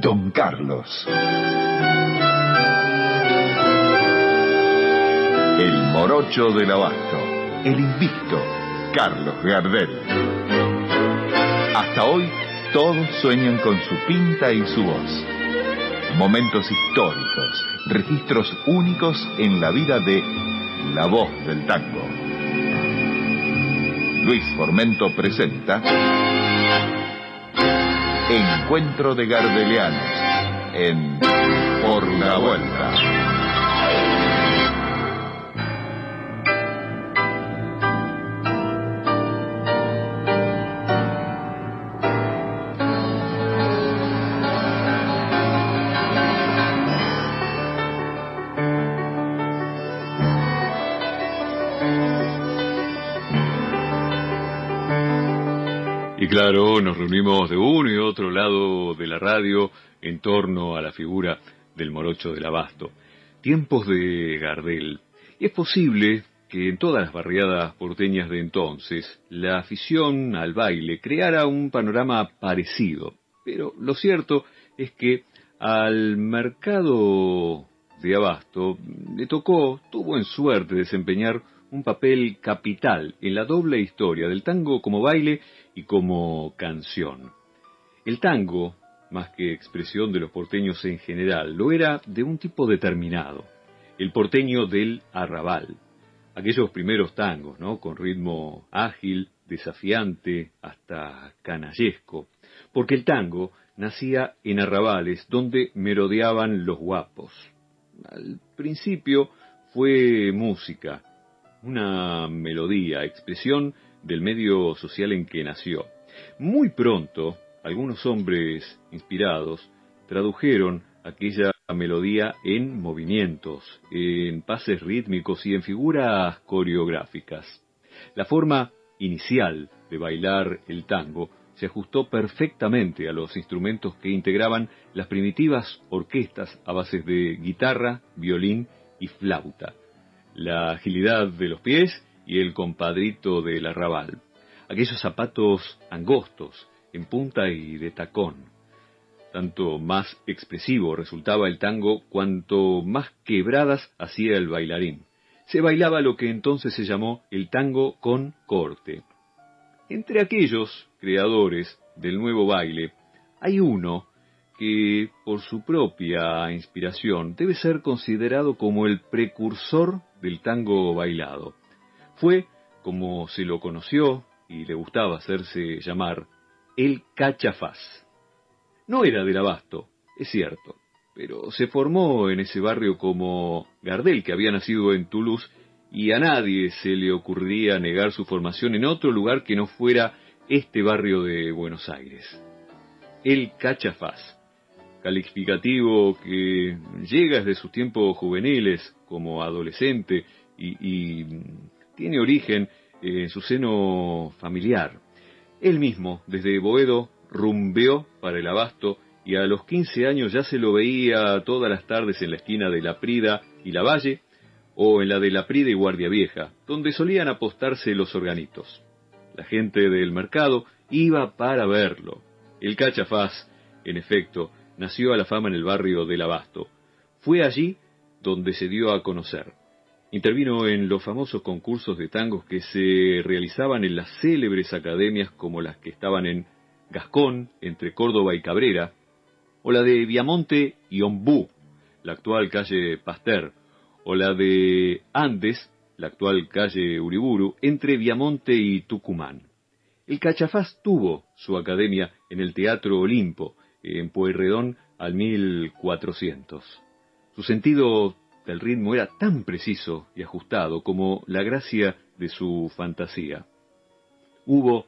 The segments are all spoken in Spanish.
Don Carlos. El morocho del abasto. El invicto. Carlos Gardel. Hasta hoy todos sueñan con su pinta y su voz. Momentos históricos, registros únicos en la vida de la voz del tango. Luis Formento presenta Encuentro de Gardelianos en Por la Vuelta. Claro, nos reunimos de uno y otro lado de la radio en torno a la figura del morocho del abasto. Tiempos de Gardel. Y es posible que en todas las barriadas porteñas de entonces la afición al baile creara un panorama parecido. Pero lo cierto es que al mercado de abasto le tocó, tuvo en suerte desempeñar un papel capital en la doble historia del tango como baile y como canción. El tango, más que expresión de los porteños en general, lo era de un tipo determinado, el porteño del arrabal. Aquellos primeros tangos, ¿no? Con ritmo ágil, desafiante, hasta canallesco. Porque el tango nacía en arrabales donde merodeaban los guapos. Al principio fue música, una melodía, expresión del medio social en que nació. Muy pronto, algunos hombres inspirados tradujeron aquella melodía en movimientos, en pases rítmicos y en figuras coreográficas. La forma inicial de bailar el tango se ajustó perfectamente a los instrumentos que integraban las primitivas orquestas a bases de guitarra, violín y flauta. La agilidad de los pies y el compadrito del arrabal. Aquellos zapatos angostos, en punta y de tacón. Tanto más expresivo resultaba el tango cuanto más quebradas hacía el bailarín. Se bailaba lo que entonces se llamó el tango con corte. Entre aquellos creadores del nuevo baile, hay uno que, por su propia inspiración, debe ser considerado como el precursor del tango bailado. Fue, como se lo conoció y le gustaba hacerse llamar, el cachafaz. No era del abasto, es cierto, pero se formó en ese barrio como Gardel, que había nacido en Toulouse, y a nadie se le ocurriría negar su formación en otro lugar que no fuera este barrio de Buenos Aires. El cachafaz, calificativo que llega desde sus tiempos juveniles como adolescente y, tiene origen en su seno familiar. Él mismo, desde Boedo, rumbeó para el abasto y a los 15 años ya se lo veía todas las tardes en la esquina de La Prida y La Valle, o en la de La Prida y Guardia Vieja, donde solían apostarse los organitos. La gente del mercado iba para verlo. El cachafaz, en efecto, nació a la fama en el barrio del Abasto. Fue allí donde se dio a conocer. Intervino en los famosos concursos de tangos que se realizaban en las célebres academias como las que estaban en Gascón, entre Córdoba y Cabrera, o la de Viamonte y Ombú, la actual calle Pasteur, o la de Andes, la actual calle Uriburu, entre Viamonte y Tucumán. El Cachafaz tuvo su academia en el Teatro Olimpo, en Pueyrredón al 1400. Su sentido el ritmo era tan preciso y ajustado como la gracia de su fantasía. Hubo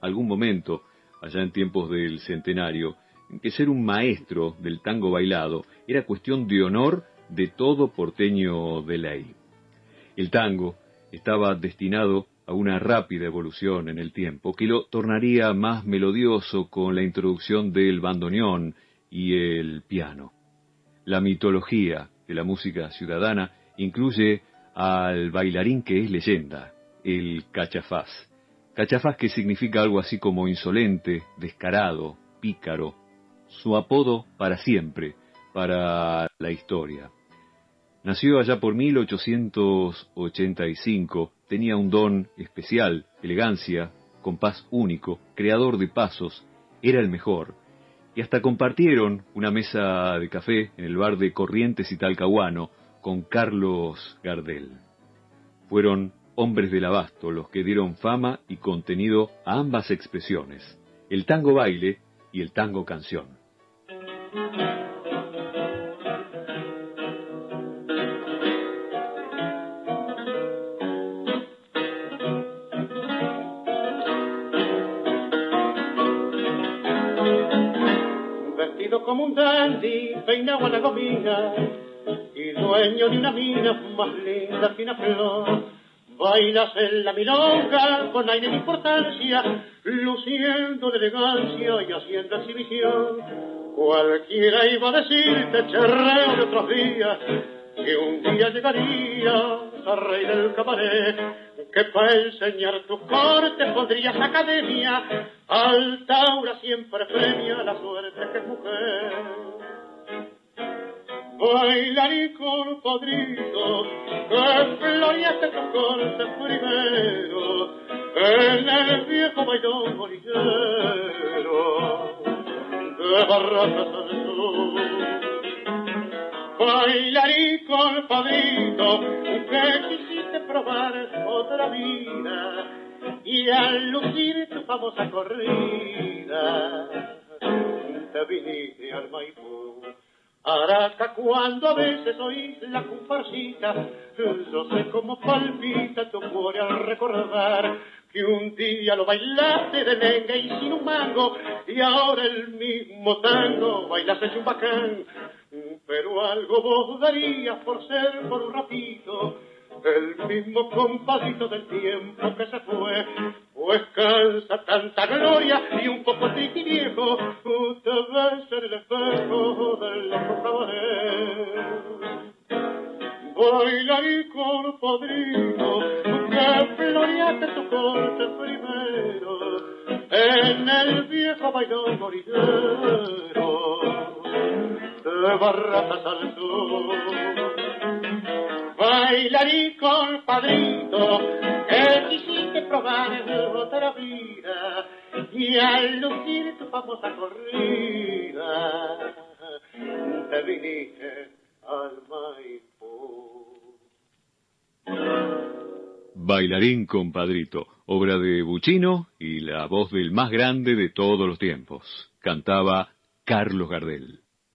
algún momento, allá en tiempos del centenario, en que ser un maestro del tango bailado era cuestión de honor de todo porteño de ley. El tango estaba destinado a una rápida evolución en el tiempo, que lo tornaría más melodioso con la introducción del bandoneón y el piano. La mitología de la música ciudadana incluye al bailarín que es leyenda, el cachafaz. Cachafaz que significa algo así como insolente, descarado, pícaro, su apodo para siempre, para la historia. Nació allá por 1885, tenía un don especial, elegancia, compás único, creador de pasos, era el mejor. Y hasta compartieron una mesa de café en el bar de Corrientes y Talcahuano con Carlos Gardel. Fueron hombres del abasto los que dieron fama y contenido a ambas expresiones, el tango baile y el tango canción. Como un dandy, peinado a la gomina y dueño de una mina más linda que una flor Bailas en la milonga con aire de importancia, luciendo de elegancia y haciendo exhibición. Cualquiera iba a decirte, charreo de otros días, que un día llegaría a rey del cabaret, que para enseñar tus cortes pondrías academia, Altaura siempre premia la suerte que es mujer con padrino, que floriaste tu corte primero, en el viejo bailón bolillero, de barracas al sur. Con padrino, que quisiste probar otra vida, y al lucir tu famosa corrida, te viniste al Maipú. Araca cuando a veces oís la comparsita, yo sé cómo palpita tu cuore al recordar que un día lo bailaste de lenga y sin un mango, y ahora el mismo tango bailas en un bacán, pero algo vos darías por ser por un ratito el mismo compadito del tiempo que se fue, pues cansa tanta gloria y un poco triste y viejo, te ves en el espejo del otro cabaret. Bailar con padrino, de barratas al sur bailarí con padrito, que quisiste probar otra vida, y al lucir tu famosa corrida, te viniste al Maipú. Bailarín compadrito, obra de Buchino y la voz del más grande de todos los tiempos. Cantaba Carlos Gardel.